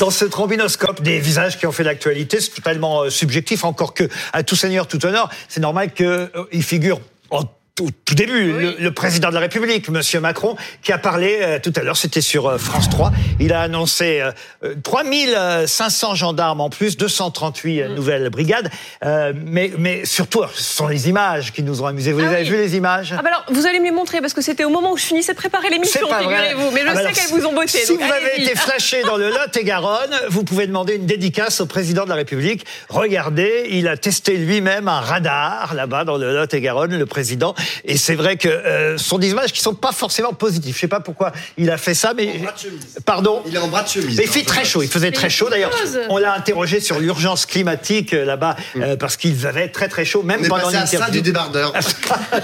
dans ce trombinoscope des visages qui ont fait l'actualité. C'est totalement euh, subjectif, encore que à tout seigneur, tout honneur, c'est normal qu'il euh, figure en tout, tout début, le, le président de la République, Monsieur Macron, qui a parlé euh, tout à l'heure, c'était sur euh, France 3. Il a annoncé euh, euh, 3500 gendarmes en plus, 238 euh, nouvelles brigades. Euh, mais, mais surtout, ce sont les images qui nous ont amusés. Vous Ah les avez oui. vu les images Ah bah alors, vous allez me les montrer parce que c'était au moment où je finissais de préparer l'émission, figurez-vous. Mais je Ah bah sais qu'elles vous ont botté. Si donc vous avez été flashé dans le Lot-et-Garonne, vous pouvez demander une dédicace au président de la République. Regardez, il a testé lui-même un radar là-bas dans le Lot-et-Garonne, le président. Et c'est vrai que euh, ce sont des images qui sont pas forcément positives. Je sais pas pourquoi il a fait ça, mais bras de chemise. pardon. Il est en bras de chemise. Mais il fait très chaud, il faisait très chaud. D'ailleurs, on l'a interrogé sur l'urgence climatique euh, là-bas, euh, parce qu'ils avaient très très chaud, même On pendant l'interview. du débardeur.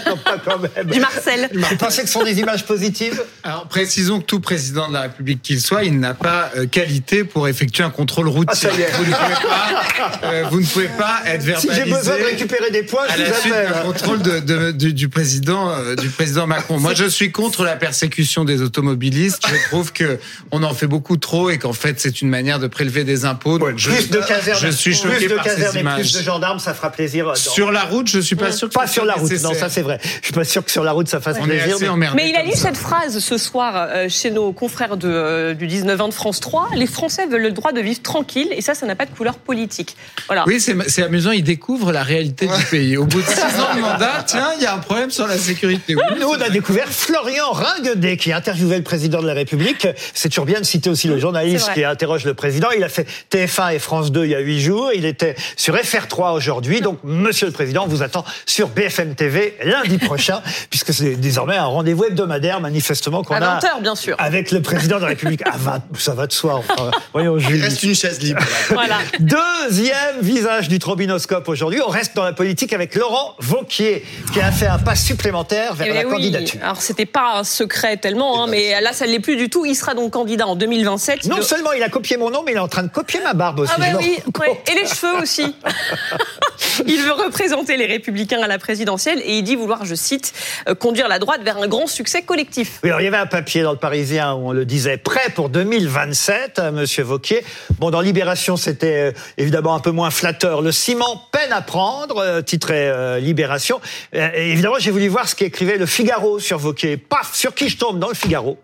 Non, pas quand même. Du Marcel. Vous pensez que ce sont des images positives Alors précisons que tout président de la République qu'il soit, il n'a pas euh, qualité pour effectuer un contrôle routier. Ah. Vous ne pouvez pas, euh, vous ne pouvez pas être Si verbalisé. j'ai besoin de récupérer des points, à je vous la suite appelle. contrôle de, de- du, du président euh, du président Macron. Moi, je suis contre la persécution des automobilistes. Je trouve que on en fait beaucoup trop et qu'en fait c'est une manière de prélever des impôts. Donc, je, plus de casernes, je suis choqué plus de par ces et images. plus de gendarmes, ça fera plaisir. euh, dans- Sur la route, je suis pas sûr. Que pas sur la route, nécessaire. non, ça c'est vrai. Je suis pas sûr que sur la route ça fasse On est plaisir. assez mais- emmerdés Mais il a lu cette phrase ce soir euh, chez nos confrères de, euh, du 19-20 de France 3. Les Français veulent le droit de vivre tranquille et ça, ça n'a pas de couleur politique. Voilà. Oui, c'est c'est amusant. Il découvre la réalité du pays. Au bout de six ans de mandat, tiens, il y a un problème sur la sécurité. Oui, Nous, on a découvert Florian Ringuedet qui interviewait le président de la République. C'est toujours bien de citer aussi le journaliste qui interroge le président. Il a fait TF1 et France 2 il y a huit jours. Il était sur FR3 aujourd'hui. Donc, monsieur le président, on vous attend sur BFM TV lundi prochain, puisque c'est désormais un rendez-vous hebdomadaire, manifestement, qu'on À a 20h, bien sûr. avec le président de la République. À 20, ça va de soi. Enfin, voyons, Il Julie. reste une chaise libre. Voilà. Deuxième visage du trombinoscope aujourd'hui. On reste dans la politique avec Laurent Vauquier, qui a fait un pas supplémentaire vers Eh la oui. candidature. Alors c'était pas un secret tellement, hein, mais là ça ne l'est plus du tout. Il sera donc candidat en 2027. Non De- seulement il a copié mon nom, mais il est en train de copier ma barbe aussi. Ah bah oui, ouais. et les cheveux aussi. il veut représenter les Républicains à la présidentielle et il dit vouloir, je cite, euh, conduire la droite vers un grand succès collectif. Oui, alors il y avait un papier dans le Parisien où on le disait prêt pour 2027, euh, Monsieur Vauquier. Bon, dans Libération, c'était euh, évidemment un peu moins flatteur. Le ciment peine à prendre, titré euh, Libération. Et évidemment, j'ai voulu voir ce qu'écrivait le Figaro sur Vauquier. Paf, sur qui je tombe dans le Figaro?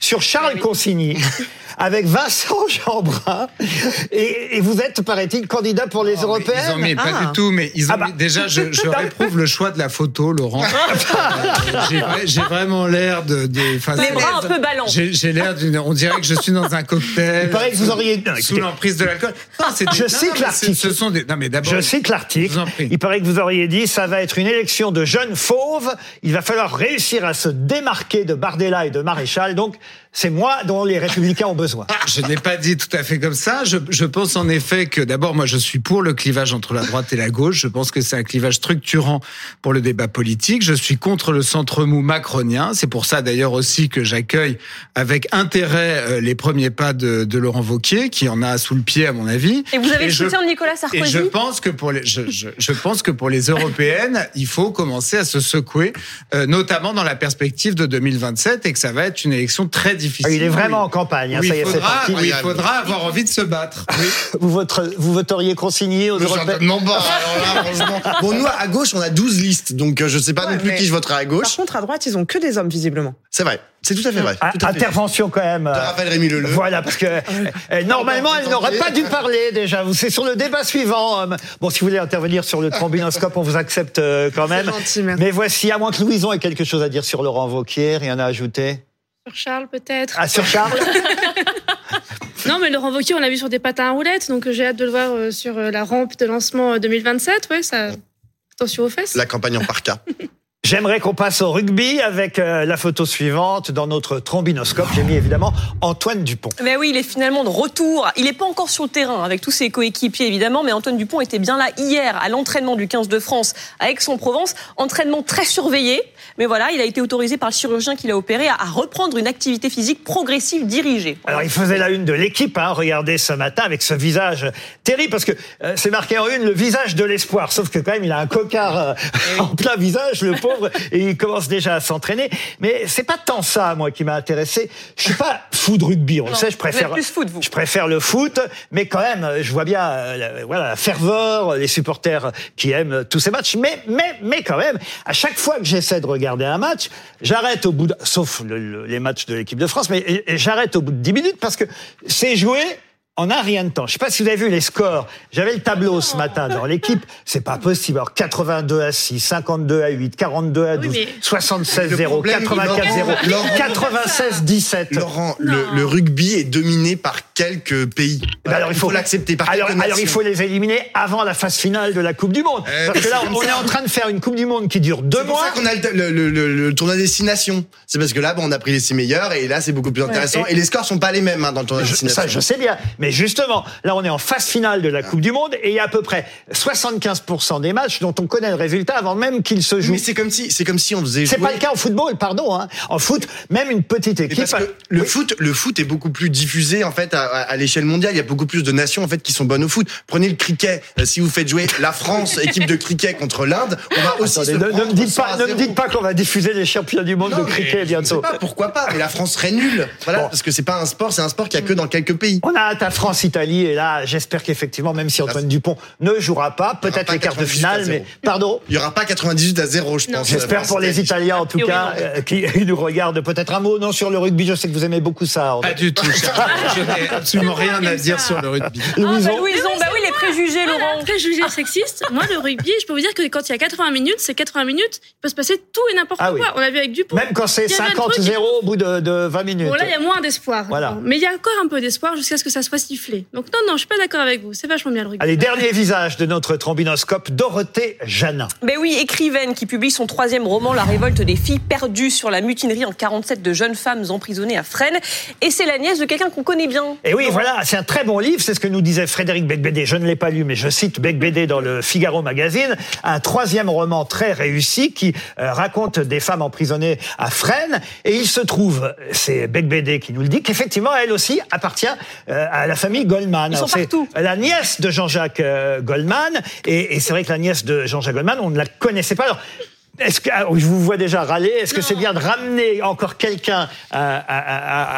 Sur Charles Consigny. Avec Vincent Jeanbrun. Et, et vous êtes, paraît-il, candidat pour les Ils ont européennes? mis, pas Ah. du tout, mais ils ont Ah bah. mis- déjà, je, je réprouve le choix de la photo, Laurent. J'ai vra- J'ai vraiment l'air de, de Les bras un peu ballants. J'ai l'air d'une, on dirait que je suis dans un cocktail. Il paraît que vous auriez- non, sous l'emprise de l'alcool. Je non, cite non, mais l'article. Ce sont des, non, mais d'abord. Je cite l'article. Il paraît que vous auriez dit ça va être une élection de jeunes fauves. Il va falloir réussir à se démarquer de Bardella et de Maréchal. Donc, c'est moi dont les Républicains ont besoin. Je n'ai pas dit tout à fait comme ça. Je, je pense en effet que d'abord, moi, je suis pour le clivage entre la droite et la gauche. Je pense que c'est un clivage structurant pour le débat politique. Je suis contre le centre mou macronien. C'est pour ça d'ailleurs aussi que j'accueille avec intérêt euh, les premiers pas de, de Laurent Vauquier, qui en a sous le pied à mon avis. Et vous avez le soutien de Nicolas Et Sarkozy je pense que pour les, je, je, je pense que pour les européennes, il faut commencer à se secouer, euh, notamment dans la perspective de 2027, et que ça va être une élection très difficile. Ah, il est vraiment Oui. en campagne. hein, Oui, ça y est, il faudra, oui, il faudra avoir envie de se battre. Oui. Vous, voteriez consigné aux Le européennes Non, bah, alors là, franchement. Bon, nous, à gauche, on a 12 listes, donc euh, je sais pas Ouais, non plus qui je voterai à Par gauche. contre, à droite, ils ont que des hommes, visiblement. C'est vrai. C'est tout à fait vrai. Ah, Tout à fait. Intervention quand même. De Raphaël Rémy Leleu. Voilà, parce que euh, normalement, elle n'aurait pas dû parler déjà. Vous- C'est sur le débat suivant. Bon, si vous voulez intervenir sur le trombinoscope, on vous accepte euh, quand même. gentil, merci. Mais voici, à moins que Louison ait quelque chose à dire sur Laurent Vauquier, rien à ajouter. Sur Charles, peut-être. Ah, sur Charles Non, mais Laurent Wauquiez, on l'a vu sur des patins à roulettes, donc euh, j'ai hâte de le voir euh, sur euh, la rampe de lancement euh, 2027. Ouais, ça. Attention aux fesses. La campagne en parka. J'aimerais qu'on passe au rugby avec la photo suivante dans notre trombinoscope. J'ai mis évidemment Antoine Dupont. Mais oui, il est finalement de retour. Il n'est pas encore sur le terrain avec tous ses coéquipiers évidemment, mais Antoine Dupont était bien là hier à l'entraînement du 15 de France à Aix-en-Provence. Entraînement très surveillé, mais voilà, il a été autorisé par le chirurgien qui l'a opéré à, à reprendre une activité physique progressive dirigée. Alors, il faisait la une de l'équipe, hein, regardez ce matin, avec ce visage terrible, parce que euh, c'est marqué en une le visage de l'espoir. Sauf que quand même, il a un cocard euh, en plein visage, le pauvre. et il commence déjà à s'entraîner. Mais c'est pas tant ça, moi, qui m'a intéressé. Je suis pas fou de rugby, on le sait, je vous préfère. êtes plus foot, vous. Je préfère le foot, mais quand même, je vois bien, euh, la, voilà, la ferveur, les supporters qui aiment tous ces matchs. Mais, mais, mais quand même, à chaque fois que j'essaie de regarder un match, j'arrête au bout de, sauf le- le- les matchs de l'équipe de France, mais j'arrête au bout de 10 minutes parce que c'est joué en un rien de temps. Je sais pas si vous avez vu les scores. J'avais le tableau ce matin dans l'équipe. C'est pas possible. Alors 82 à 6, 52 à 8, 42 à 12, mais- 76 Le 0, problème, 84 0, Laurent, Laurent- 96 17. Laurent, le, rugby est dominé par quelques pays. Ben alors, il faut l'accepter. Par alors, il faut les éliminer avant la phase finale de la Coupe du Monde. Eh, Parce que là, on est en train de faire une Coupe du Monde qui dure deux C'est pour mois. ça qu'on a le, le, le, le tournoi destination. C'est parce que là, bon, on a pris les six meilleurs et là, c'est beaucoup plus intéressant. Et- Et, les scores sont pas les mêmes hein, dans le tournoi Je- destination. ça, je sais bien. Mais justement, là, on est en phase finale de la Coupe du Monde et il y a à peu près 75% des matchs dont on connaît le résultat avant même qu'ils se jouent. Mais c'est comme si, c'est comme si on faisait C'est jouer. pas le cas au football, pardon. Hein. En foot, même une petite Mais équipe. parce que le Oui. foot, le foot est beaucoup plus diffusé en fait à, à- à l'échelle mondiale. Il y a beaucoup plus de nations en fait qui sont bonnes au foot. Prenez le cricket. Euh, si vous faites jouer la France, équipe de cricket contre l'Inde, on va aussi Attendez, se ne, ne me dites 100 pas, ne me 0. dites pas qu'on va diffuser les championnats du monde Non, de mais cricket bientôt. pas pourquoi pas, mais la France serait nulle. Voilà, Bon. parce que c'est pas un sport, c'est un sport qu'il y a que dans quelques pays. On a hâte à France-Italie et là, j'espère qu'effectivement, même si Antoine Dupont ne jouera pas, peut-être les quarts de 98 à finale, mais pardon? Il y aura pas 98 à 0, je Non. pense. J'espère France pour les Italie. Italiens en tout cas, euh, qui nous regardent peut-être un mot non sur le rugby. Je sais que vous aimez beaucoup ça. Pas du tout. Je n'ai absolument rien à dire sur le rugby. Ah, bah, Louison. Louison, bah oui, les préjugés, Voilà, Laurent. préjugés sexistes. Moi, le rugby, je peux vous dire que quand il y a 80 minutes, c'est 80 minutes, il peut se passer tout et n'importe Ah quoi. oui. On l'a vu avec Dupont. Même quand c'est Il y avait un 50-0 truc- au bout de, de 20 minutes. Bon, là, il y a moins d'espoir. Voilà. Mais il y a encore un peu d'espoir jusqu'à ce que ça soit sifflé. Donc, non, non, je suis pas d'accord avec vous. C'est vachement bien le rugby. Allez, dernier visage de notre trombinoscope, Dorothée Janin. Ben oui, écrivaine qui publie son troisième roman, La révolte des filles perdues sur la mutinerie en 47 de jeunes femmes emprisonnées à Fresnes. Et c'est la nièce de quelqu'un qu'on connaît bien. Et oui, voilà, c'est un très bon livre, c'est ce que nous disait Frédéric Becbédé. Je ne l'ai pas lu, mais je cite Becbédé dans le Figaro Magazine. Un troisième roman très réussi qui euh, raconte des femmes emprisonnées à Fresnes. Et il se trouve, c'est Becbédé qui nous le dit, qu'effectivement, elle aussi appartient euh, à la famille Goldman. Ils sont c'est partout. la nièce de Jean-Jacques euh, Goldman. Et, et c'est vrai que la nièce de Jean-Jacques Goldman, on ne la connaissait pas. Alors, est-ce que, ah, je vous vois déjà râler, est-ce que c'est bien de ramener encore quelqu'un à, à-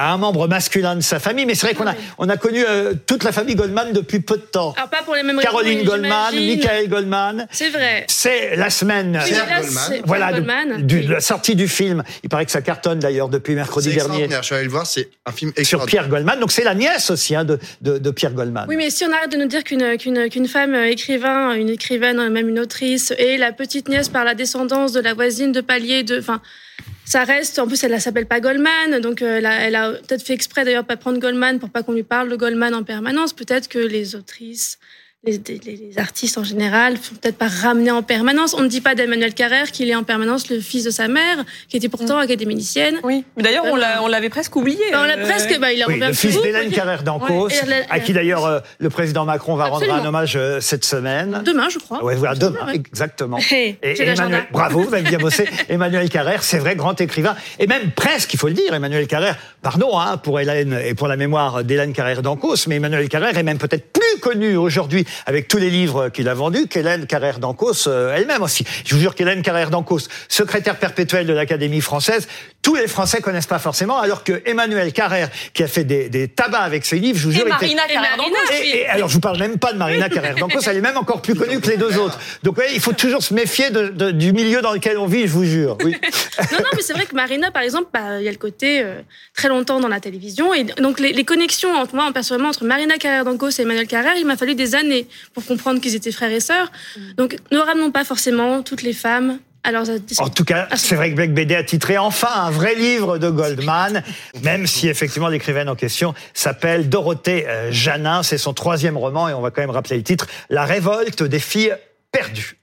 à- à un membre masculin de sa famille? Mais c'est vrai qu'on a, on a connu euh, toute la famille Goldman depuis peu de temps. Alors, pas pour les mêmes raisons, Caroline Goldman. Michael Goldman. C'est vrai. C'est la semaine. Oui, là, Goldman. Voilà, de, Goldman. du- de la sortie du film. Il paraît que ça cartonne d'ailleurs depuis mercredi C'est dernier. Je suis allé le voir, c'est un film sur. Pierre Goldman. Donc c'est la nièce aussi hein, de, de, de Pierre Goldman. Oui, mais si on arrête de nous dire qu'une qu'une qu'une femme euh, écrivain, une écrivaine, même une autrice, est la petite nièce par la descendance de la voisine de palier de, enfin, ça reste. En plus, elle ne s'appelle pas Goldman, donc euh, elle a, elle a peut-être fait exprès d'ailleurs pas prendre Goldman pour pas qu'on lui parle de Goldman en permanence. Peut-être que les autrices. Les, les- les artistes en général sont peut-être pas ramenés en permanence. On ne dit pas d'Emmanuel Carrère qu'il est en permanence le fils de sa mère, qui était pourtant académicienne. Oui. Mais d'ailleurs, on l'a- on l'avait presque oublié. Ben, on l'a Euh, presque, bah, il a Oui, le fils d'Hélène Carrère d'Ancos, Ouais, à qui d'ailleurs euh, le président Macron va rendre un hommage euh, cette semaine. Demain, je crois. Ouais, voilà, demain, Ouais. exactement. Hey, Et. Emmanuel, bravo, vous avez bien bossé. Emmanuel Carrère, c'est vrai, grand écrivain. Et même presque, il faut le dire, Emmanuel Carrère, pardon hein, pour Hélène et pour la mémoire d'Hélène Carrère d'Ancos, mais Emmanuel Carrère est même peut-être plus connu aujourd'hui avec tous les livres qu'il a vendus qu'Hélène Carrère d'Ancos euh, elle-même aussi. Je vous jure qu'Hélène Carrère d'Ancos, secrétaire perpétuelle de l'Académie française, tous les Français connaissent pas forcément, alors que Emmanuel Carrère, qui a fait des, des tabacs avec ses livres, je vous jure, était- Marina Et Carrère Marina, d'Ancos. et, et alors, je vous parle même pas de Marina Carrère d'Ancos, elle est même encore plus connue que les deux autres. Donc, ouais, il faut toujours se méfier de- de- du milieu dans lequel on vit, je vous jure. Oui. Non, non, mais c'est vrai que Marina, par exemple, bah, il y a le côté euh, très longtemps dans la télévision. Et donc, les, les connexions, entre moi, personnellement, entre Marina Carrère d'Ancos et Emmanuel Carrère, il m'a fallu des années pour comprendre qu'ils étaient frères et sœurs. Donc, ne ramenons pas forcément toutes les femmes à leurs En tout cas, c'est vrai que Black BD a titré enfin un vrai livre de Goldman, même si effectivement l'écrivaine en question s'appelle Dorothée euh, Janin. C'est son troisième roman et on va quand même rappeler le titre, La révolte des filles perdues.